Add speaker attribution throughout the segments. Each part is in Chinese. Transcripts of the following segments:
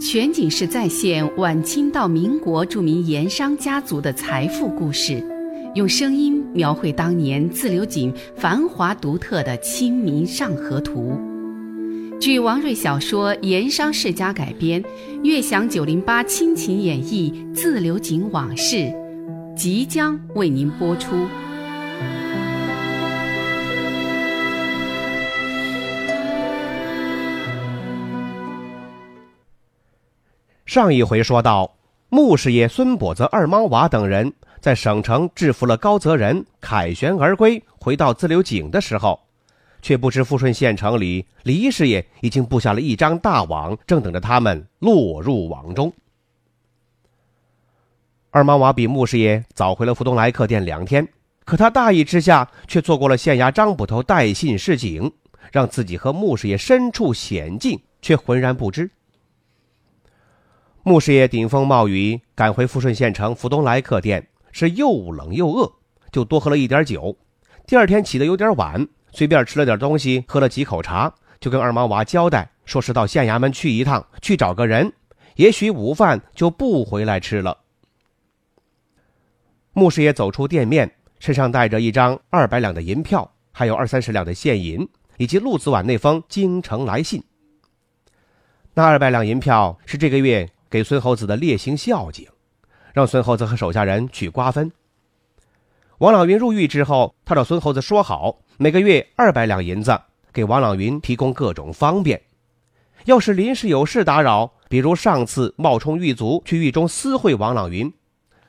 Speaker 1: 全景式再现晚清到民国著名盐商家族的财富故事，用声音描绘当年自流井繁华独特的《清明上河图》。据王瑞小说《盐商世家》改编，悦享九零八亲情演绎自流井往事，即将为您播出。
Speaker 2: 上一回说到，穆师爷孙跛子、二莽娃等人在省城制服了高泽仁，凯旋而归，回到自流井的时候，却不知富顺县城里李师爷已经布下了一张大网，正等着他们落入网中。二莽娃比穆师爷早回了福东来客店两天，可他大意之下，却错过了县衙张捕头带信示警，让自己和穆师爷身处险境，却浑然不知。穆师爷顶风冒雨赶回富顺县城福东来客店，是又冷又饿，就多喝了一点酒。第二天起得有点晚，随便吃了点东西，喝了几口茶，就跟二毛娃交代，说是到县衙门去一趟，去找个人，也许午饭就不回来吃了。穆师爷走出店面，身上带着一张二百两的银票，还有二三十两的现银，以及陆子晚那封京城来信。那二百两银票是这个月。给孙猴子的烈行孝敬，让孙猴子和手下人去瓜分。王朗云入狱之后，他找孙猴子说好，每个月二百两银子，给王朗云提供各种方便。要是临时有事打扰，比如上次冒充狱卒去狱中私会王朗云，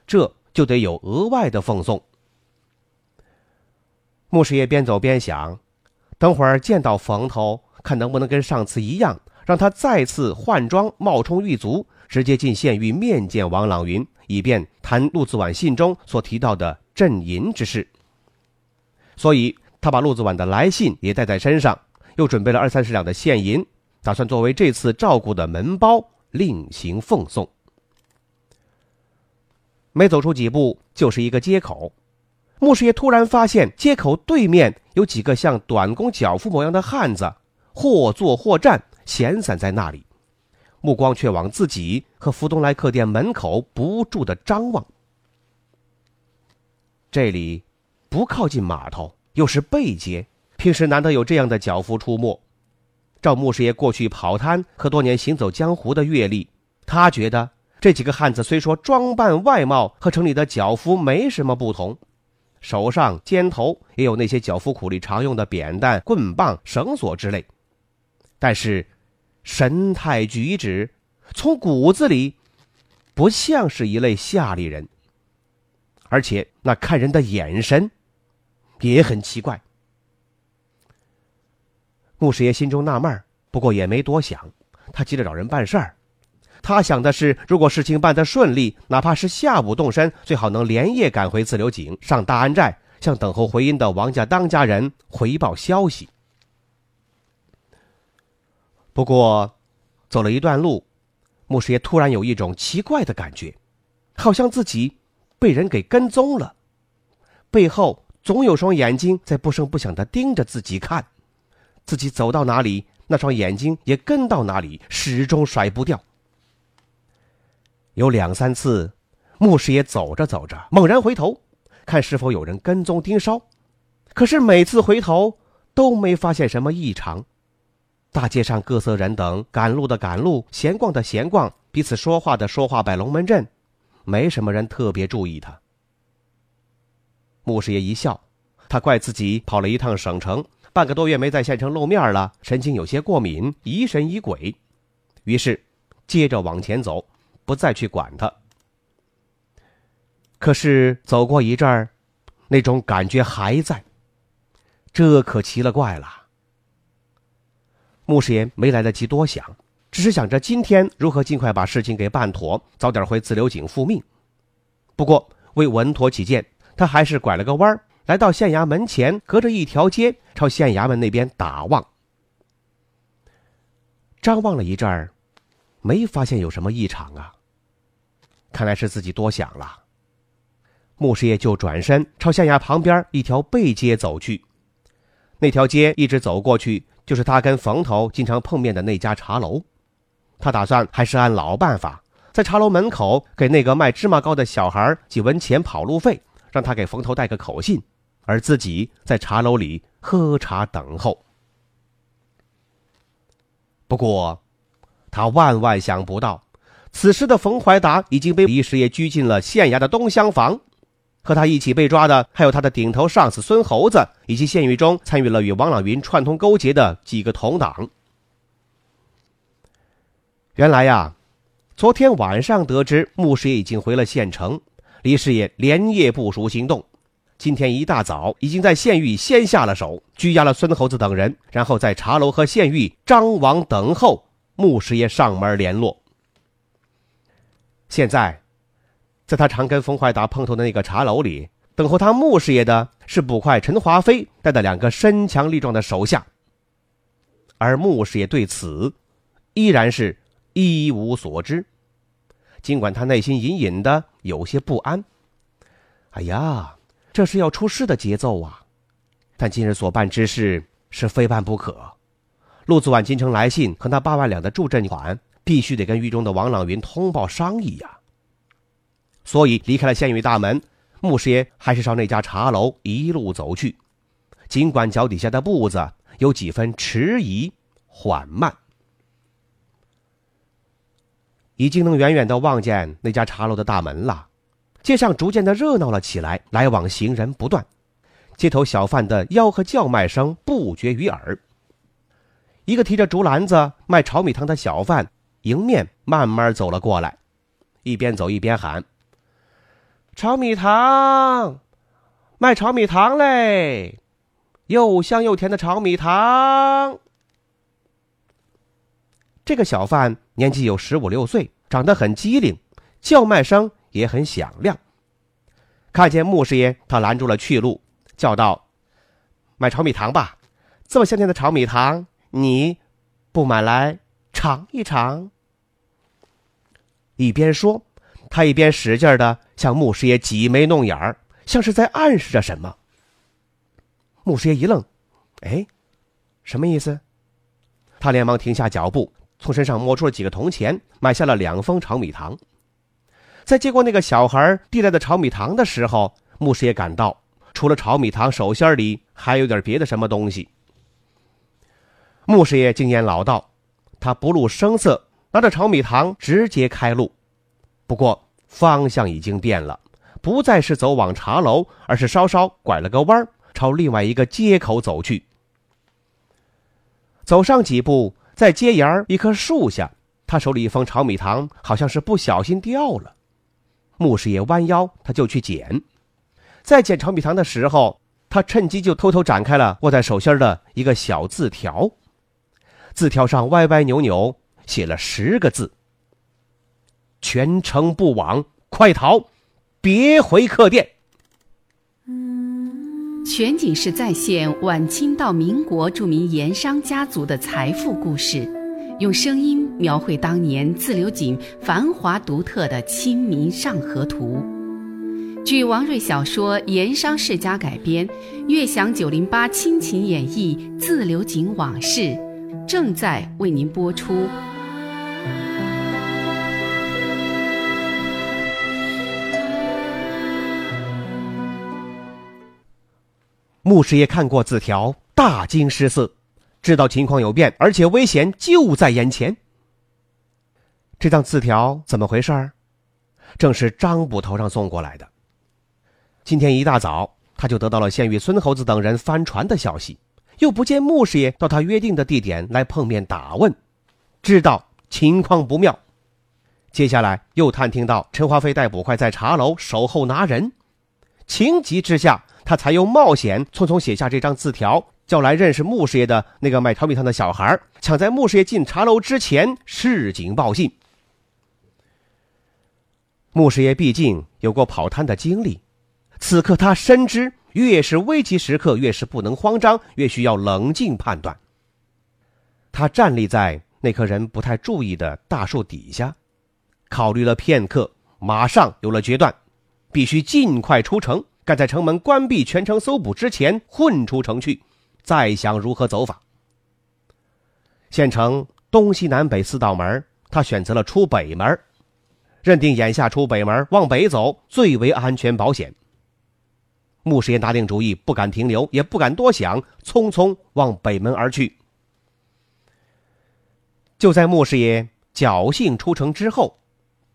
Speaker 2: 这就得有额外的奉送。穆师爷边走边想，等会儿见到冯头，看能不能跟上次一样，让他再次换装冒充狱卒。直接进县狱面见王朗云，以便谈陆子婉信中所提到的镇银之事。所以，他把陆子婉的来信也带在身上，又准备了二三十两的现银，打算作为这次照顾的门包另行奉送。没走出几步，就是一个街口。穆师爷突然发现街口对面有几个像短工脚夫模样的汉子，或坐或站，闲散在那里。目光却往自己和福东来客店门口不住的张望。这里不靠近码头，又是背街，平时难得有这样的脚夫出没。照穆师爷过去跑摊和多年行走江湖的阅历，他觉得这几个汉子虽说装扮外貌和城里的脚夫没什么不同，手上肩头也有那些脚夫苦力常用的扁担、棍棒、绳索之类，但是。神态举止，从骨子里不像是一类下里人，而且那看人的眼神也很奇怪。穆师爷心中纳闷不过也没多想，他急着找人办事儿。他想的是，如果事情办得顺利，哪怕是下午动身，最好能连夜赶回自流井，上大安寨，向等候回音的王家当家人回报消息。不过，走了一段路，穆师爷突然有一种奇怪的感觉，好像自己被人给跟踪了，背后总有双眼睛在不声不响的盯着自己看，自己走到哪里，那双眼睛也跟到哪里，始终甩不掉。有两三次，穆师爷走着走着，猛然回头，看是否有人跟踪盯梢，可是每次回头都没发现什么异常。大街上各色人等，赶路的赶路，闲逛的闲逛，彼此说话的说话，摆龙门阵，没什么人特别注意他。穆师爷一笑，他怪自己跑了一趟省城，半个多月没在县城露面了，神经有些过敏，疑神疑鬼，于是接着往前走，不再去管他。可是走过一阵儿，那种感觉还在，这可奇了怪了。穆师爷没来得及多想，只是想着今天如何尽快把事情给办妥，早点回自流井复命。不过为稳妥起见，他还是拐了个弯儿来到县衙门前，隔着一条街朝县衙门那边打望。张望了一阵儿，没发现有什么异常啊。看来是自己多想了。穆师爷就转身朝县衙旁边一条背街走去。那条街一直走过去。就是他跟冯头经常碰面的那家茶楼，他打算还是按老办法，在茶楼门口给那个卖芝麻糕的小孩几文钱跑路费，让他给冯头带个口信，而自己在茶楼里喝茶等候。不过，他万万想不到，此时的冯怀达已经被李师爷拘进了县衙的东厢房。和他一起被抓的，还有他的顶头上司孙猴子，以及县狱中参与了与王朗云串通勾结的几个同党。原来呀，昨天晚上得知穆师爷已经回了县城，李师爷连夜部署行动，今天一大早已经在县狱先下了手，拘押了孙猴子等人，然后在茶楼和县狱张网等候穆师爷上门联络。现在。在他常跟冯怀达碰头的那个茶楼里，等候他穆师爷的是捕快陈华飞带的两个身强力壮的手下。而穆师爷对此依然是一无所知，尽管他内心隐隐的有些不安。哎呀，这是要出事的节奏啊！但今日所办之事是非办不可。陆子晚京城来信和那八万两的助阵款，必须得跟狱中的王朗云通报商议呀。所以离开了县狱大门，穆师爷还是朝那家茶楼一路走去，尽管脚底下的步子有几分迟疑缓慢，已经能远远的望见那家茶楼的大门了。街上逐渐的热闹了起来，来往行人不断，街头小贩的吆喝叫卖声不绝于耳。一个提着竹篮子卖炒米汤的小贩迎面慢慢走了过来，一边走一边喊。炒米糖，卖炒米糖嘞，又香又甜的炒米糖。这个小贩年纪有十五六岁，长得很机灵，叫卖声也很响亮。看见穆师爷，他拦住了去路，叫道：“买炒米糖吧，这么香甜的炒米糖，你不买来尝一尝？”一边说。他一边使劲的向穆师爷挤眉弄眼儿，像是在暗示着什么。穆师爷一愣：“哎，什么意思？”他连忙停下脚步，从身上摸出了几个铜钱，买下了两封炒米糖。在接过那个小孩递来的炒米糖的时候，穆师爷感到，除了炒米糖手心里还有点别的什么东西。穆师爷经验老道，他不露声色，拿着炒米糖直接开路。不过方向已经变了，不再是走往茶楼，而是稍稍拐了个弯，朝另外一个街口走去。走上几步，在街沿一棵树下，他手里一封炒米糖好像是不小心掉了。穆师爷弯腰，他就去捡。在捡炒米糖的时候，他趁机就偷偷展开了握在手心的一个小字条，字条上歪歪扭扭写了十个字。全城不往，快逃！别回客店。
Speaker 1: 全景式再现晚清到民国著名盐商家族的财富故事，用声音描绘当年自流井繁华独特的《清明上河图》。据王瑞小说《盐商世家》改编，悦享九零八亲情演绎自流井往事，正在为您播出。
Speaker 2: 穆师爷看过字条，大惊失色，知道情况有变，而且危险就在眼前。这张字条怎么回事？正是张捕头上送过来的。今天一大早，他就得到了县狱孙猴子等人翻船的消息，又不见穆师爷到他约定的地点来碰面打问，知道情况不妙。接下来又探听到陈华飞带捕快在茶楼守候拿人，情急之下。他才又冒险匆匆写下这张字条，叫来认识穆师爷的那个卖炒米汤的小孩，抢在穆师爷进茶楼之前示警报信。穆师爷毕竟有过跑摊的经历，此刻他深知，越是危急时刻，越是不能慌张，越需要冷静判断。他站立在那棵人不太注意的大树底下，考虑了片刻，马上有了决断，必须尽快出城。在城门关闭、全城搜捕之前混出城去，再想如何走法。县城东西南北四道门他选择了出北门，认定眼下出北门往北走最为安全保险。穆师爷拿定主意，不敢停留，也不敢多想，匆匆往北门而去。就在穆师爷侥幸出城之后，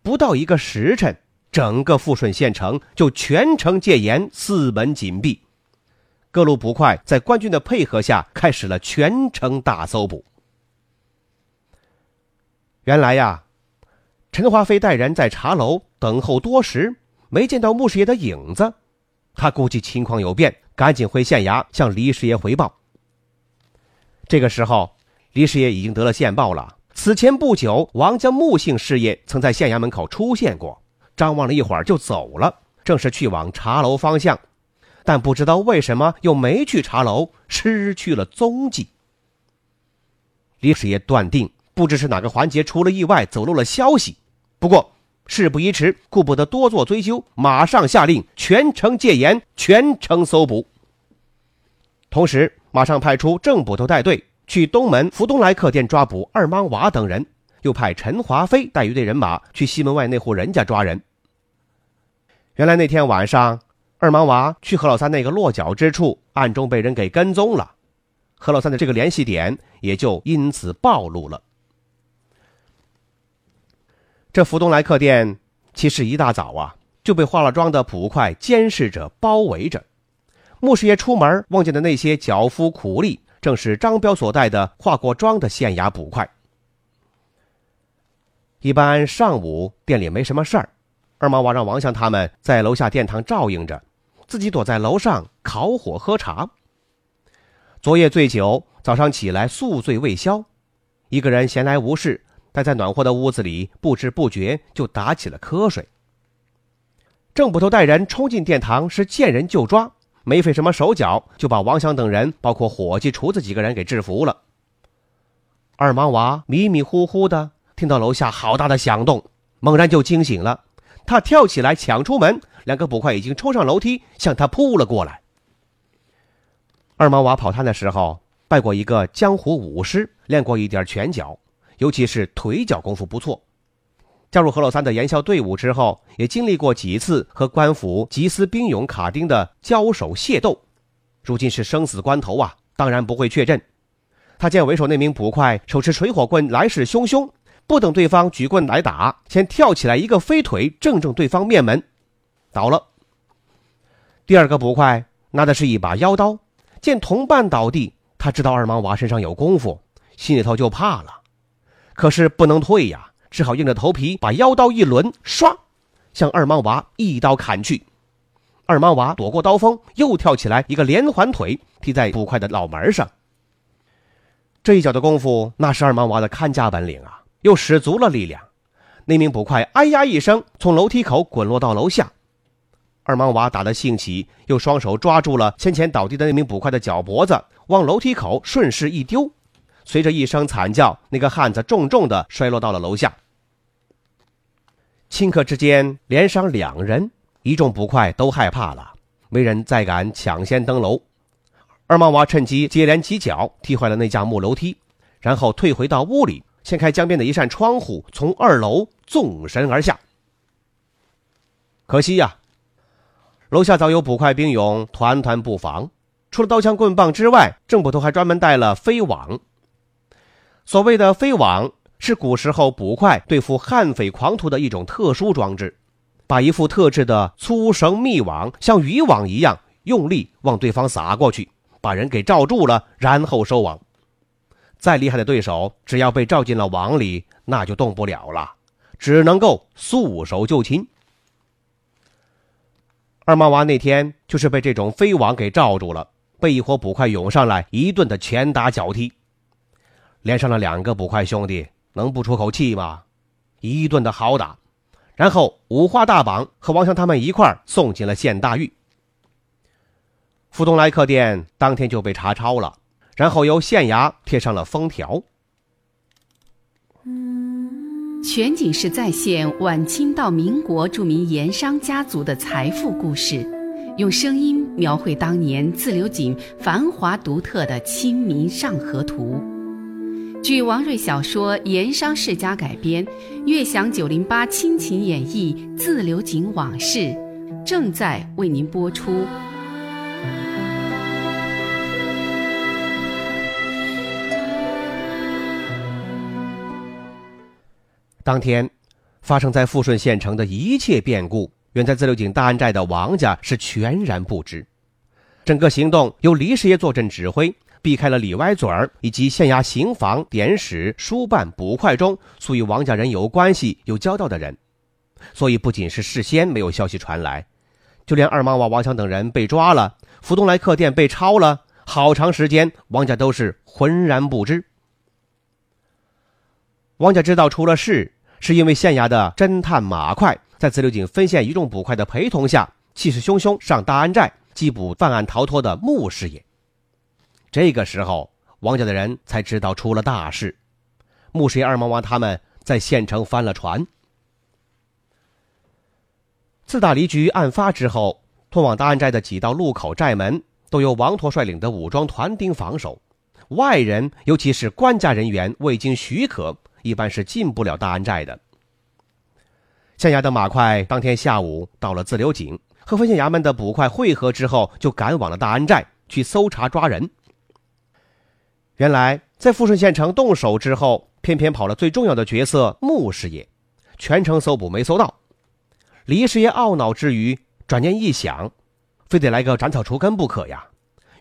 Speaker 2: 不到一个时辰，整个富顺县城就全城戒严，四门紧闭。各路捕快在官军的配合下，开始了全城大搜捕。原来呀，陈华飞带人在茶楼等候多时，没见到穆师爷的影子。他估计情况有变，赶紧回县衙向李师爷回报。这个时候，李师爷已经得了线报了。此前不久，王家穆姓师爷曾在县衙门口出现过，张望了一会儿就走了，正是去往茶楼方向。但不知道为什么又没去茶楼，失去了踪迹。李师爷断定，不知是哪个环节出了意外，走漏了消息。不过。事不宜迟，顾不得多做追究，马上下令全城戒严，全城搜捕。同时，马上派出郑捕头带队去东门福东来客店抓捕二莽娃等人，又派陈华飞带一队人马去西门外那户人家抓人。原来那天晚上，二莽娃去何老三那个落脚之处，暗中被人给跟踪了，何老三的这个联系点也就因此暴露了。这福东来客店，其实一大早啊就被化了妆的捕快监视着包围着。穆师爷出门望见的那些脚夫苦力，正是张彪所带的化过妆的县衙捕快。一般上午店里没什么事儿，二毛娃让王祥他们在楼下殿堂照应着，自己躲在楼上烤火喝茶。昨夜醉酒，早上起来宿醉未消，一个人闲来无事。待在暖和的屋子里，不知不觉就打起了瞌睡。郑捕头带人冲进殿堂，是见人就抓，没费什么手脚，就把王祥等人，包括伙计、厨子几个人给制服了。二毛娃迷迷糊糊的听到楼下好大的响动，猛然就惊醒了，他跳起来抢出门，两个捕快已经冲上楼梯向他扑了过来。二毛娃跑摊的时候拜过一个江湖武师，练过一点拳脚。尤其是腿脚功夫不错，加入何老三的严校队伍之后，也经历过几次和官府缉私兵勇卡丁的交手械斗，如今是生死关头啊，当然不会确阵。他见为首那名捕快手持水火棍来势汹汹，不等对方举棍来打，先跳起来一个飞腿，正中对方面门，倒了。第二个捕快拿的是一把腰刀，见同伴倒地，他知道二莽娃身上有功夫，心里头就怕了。可是不能退呀，只好硬着头皮把腰刀一抡，唰，向二莽娃一刀砍去。二莽娃躲过刀锋，又跳起来一个连环腿踢在捕快的脑门上。这一脚的功夫，那是二莽娃的看家本领啊，又使足了力量。那名捕快哎呀一声，从楼梯口滚落到楼下。二莽娃打得兴起，又双手抓住了先前倒地的那名捕快的脚脖子，往楼梯口顺势一丢。随着一声惨叫，那个汉子重重的摔落到了楼下。顷刻之间，连伤两人，一众捕快都害怕了，没人再敢抢先登楼。二毛娃趁机接连几脚踢坏了那架木楼梯，然后退回到屋里，掀开江边的一扇窗户，从二楼纵身而下。可惜呀，楼下早有捕快兵勇团团布防，除了刀枪棍棒之外，郑捕头还专门带了飞网。所谓的飞网是古时候捕快对付悍匪狂徒的一种特殊装置，把一副特制的粗绳密网像渔网一样用力往对方撒过去，把人给罩住了，然后收网。再厉害的对手，只要被罩进了网里，那就动不了了，只能够束手就擒。二毛娃那天就是被这种飞网给罩住了，被一伙捕快涌上来，一顿的拳打脚踢。连上了两个捕快兄弟，能不出口气吗？一顿的好打，然后五花大绑，和王强他们一块送进了县大狱。福东来客店当天就被查抄了，然后由县衙贴上了封条。
Speaker 1: 全景式再现晚清到民国著名盐商家族的财富故事，用声音描绘当年自流井繁华独特的《清明上河图》。据王瑞小说《盐商世家》改编，悦享九零八亲情演绎自流井往事，正在为您播出。
Speaker 2: 当天，发生在富顺县城的一切变故，远在自流井大安寨的王家是全然不知。整个行动由李师爷坐镇指挥。避开了李歪嘴儿以及县衙刑房、典史、书办、捕快中素与王家人有关系、有交道的人，所以不仅是事先没有消息传来，就连二毛娃王强等人被抓了，福东来客店被抄了，好长时间王家都是浑然不知。王家知道出了事，是因为县衙的侦探马快在自流井分县一众捕快的陪同下，气势汹汹上大安寨缉捕犯案逃脱的穆师爷。这个时候，王家的人才知道出了大事，穆师爷、二毛王他们在县城翻了船。自打离局案发之后，通往大安寨的几道路口寨门都由王陀率领的武装团丁防守，外人尤其是官家人员未经许可，一般是进不了大安寨的。县衙的马快当天下午到了自流井，和分县衙门的捕快会合之后，就赶往了大安寨去搜查抓人。原来，在富顺县城动手之后，偏偏跑了最重要的角色穆师爷，全程搜捕没搜到。李师爷懊恼之余，转念一想，非得来个斩草除根不可呀。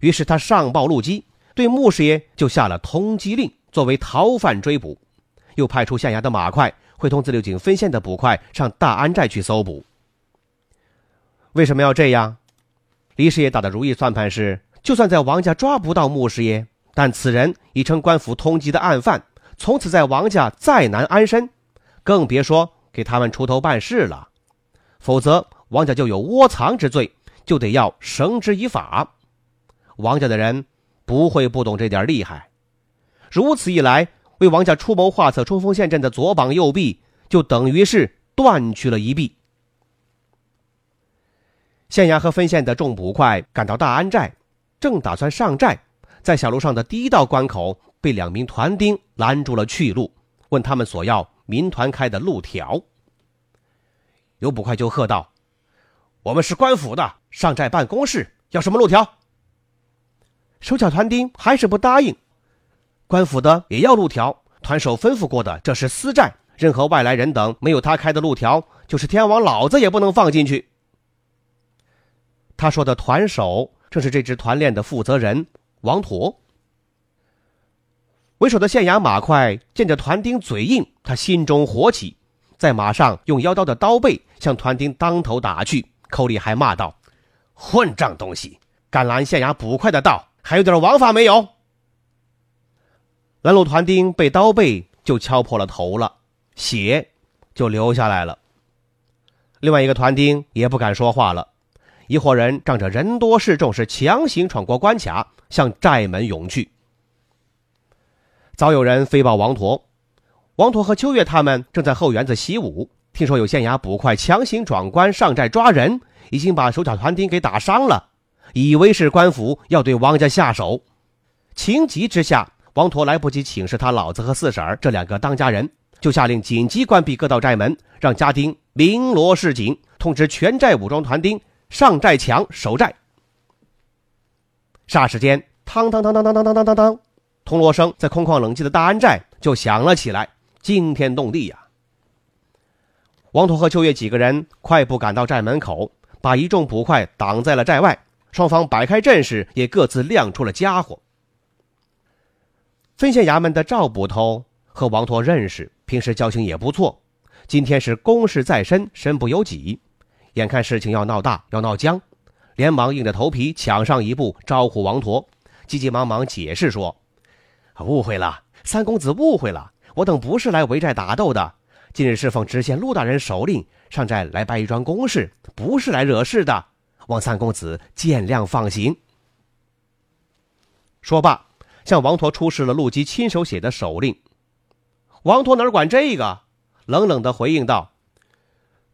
Speaker 2: 于是他上报路基，对穆师爷就下了通缉令，作为逃犯追捕。又派出县衙的马快，会同自流井分县的捕快上大安寨去搜捕。为什么要这样？李师爷打的如意算盘是，就算在王家抓不到穆师爷。但此人已成官府通缉的案犯，从此在王家再难安身，更别说给他们出头办事了。否则，王家就有窝藏之罪，就得要绳之以法。王家的人不会不懂这点厉害。如此一来，为王家出谋划策冲锋陷阵的左膀右臂，就等于是断去了一臂。县衙和分县的众捕快赶到大安寨，正打算上寨。在小路上的第一道关口，被两名团丁拦住了去路，问他们索要民团开的路条。有捕快就喝道：“我们是官府的，上寨办公室，要什么路条？”手脚团丁还是不答应。官府的也要路条，团首吩咐过的，这是私债，任何外来人等没有他开的路条，就是天王老子也不能放进去。他说的团首正是这支团练的负责人。王陀为首的县衙马快见着团丁嘴硬，他心中火起，在马上用腰刀的刀背向团丁当头打去，口里还骂道：“混账东西，敢拦县衙捕快的道，还有点王法没有？”拦路团丁被刀背就敲破了头了，血就流下来了。另外一个团丁也不敢说话了。一伙人仗着人多势众，是强行闯过关卡，向寨门涌去。早有人飞报王陀，王陀和秋月他们正在后园子习武，听说有县衙捕快强行闯关上寨抓人，已经把手脚团丁给打伤了，以为是官府要对王家下手。情急之下，王陀来不及请示他老子和四婶儿这两个当家人，就下令紧急关闭各道寨门，让家丁鸣锣示警，通知全寨武装团丁。上寨墙守寨。霎时间，当当当当当当当当当，铜锣声在空旷冷寂的大安寨就响了起来，惊天动地呀！王陀和秋月几个人快步赶到寨门口，把一众捕快挡在了寨外。双方摆开阵势，也各自亮出了家伙。分县衙门的赵捕头和王陀认识，平时交情也不错。今天是公事在身，身不由己。眼看事情要闹大，要闹僵，连忙硬着头皮抢上一步，招呼王陀，急急忙忙解释说：“误会了，三公子误会了，我等不是来围寨打斗的，今日是奉知县陆大人手令上寨来办一桩公事，不是来惹事的，望三公子见谅放行。”说罢，向王陀出示了陆基亲手写的手令。王陀哪管这个，冷冷的回应道。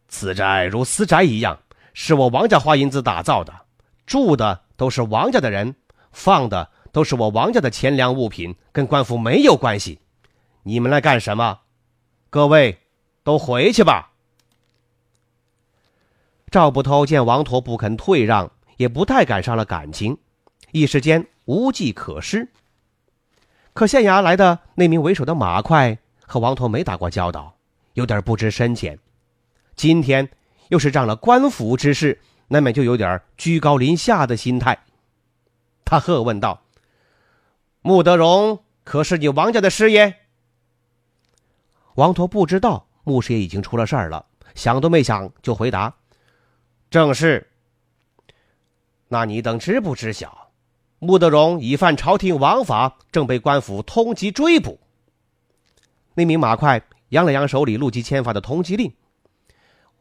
Speaker 2: 此寨如私宅一样，是我王家花银子打造的，住的都是王家的人，放的都是我王家的钱粮物品，跟官府没有关系。你们来干什么？各位都回去吧。赵捕头见王陀不肯退让，也不太敢伤了感情，一时间无计可施。可县衙来的那名为首的马快和王陀没打过交道，有点不知深浅。今天又是仗了官府之事，难免就有点居高临下的心态。他喝问道：“穆德荣可是你王家的师爷？”王陀不知道穆师爷已经出了事儿了，想都没想就回答。正是。那你等知不知晓，穆德荣已犯朝廷王法，正被官府通缉追捕。那名马快扬了扬手里陆基签发的通缉令。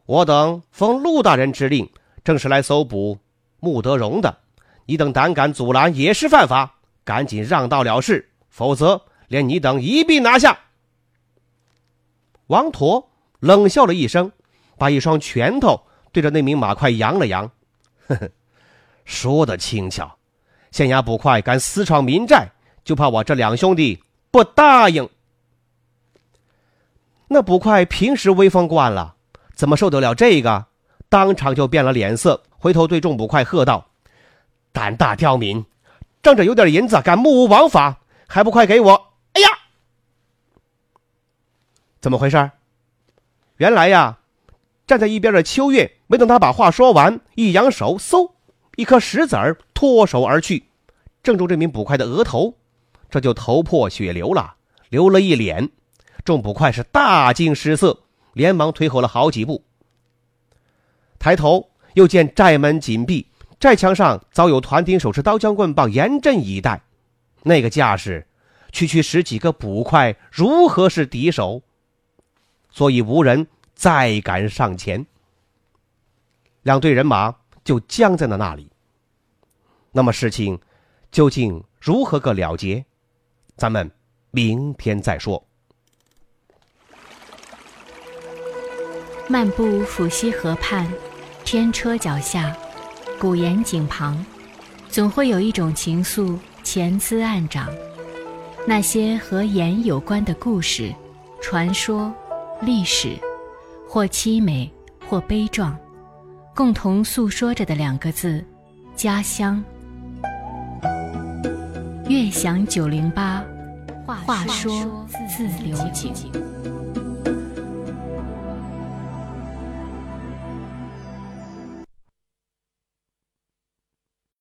Speaker 2: 我等奉陆大人之令，正是来搜捕穆德荣的。你等胆敢阻拦，也是犯法，赶紧让道了事，否则连你等一并拿下。王陀冷笑了一声，把一双拳头。对着那名马快扬了扬，呵呵，说的轻巧。县衙捕快敢私闯民寨，就怕我这两兄弟不答应。那捕快平时威风惯了，怎么受得了这个？当场就变了脸色，回头对众捕快喝道：“胆大刁民，仗着有点银子敢目无王法，还不快给我！”哎呀，怎么回事？原来呀。站在一边的秋月没等他把话说完，一扬手，嗖，一颗石子儿脱手而去，正中这名捕快的额头，这就头破血流了，流了一脸。众捕快是大惊失色，连忙退后了好几步。抬头又见寨门紧闭，寨墙上早有团丁手持刀枪棍棒严阵以待，那个架势，区区十几个捕快如何是敌手？所以无人。再敢上前，两队人马就僵在了那里。那么事情究竟如何个了结？咱们明天再说。
Speaker 3: 漫步抚溪河畔，天车脚下，古岩井旁，总会有一种情愫潜滋暗长。那些和盐有关的故事、传说、历史。或凄美，或悲壮，共同诉说着的两个字：家乡。悦享九零八，话说自流井。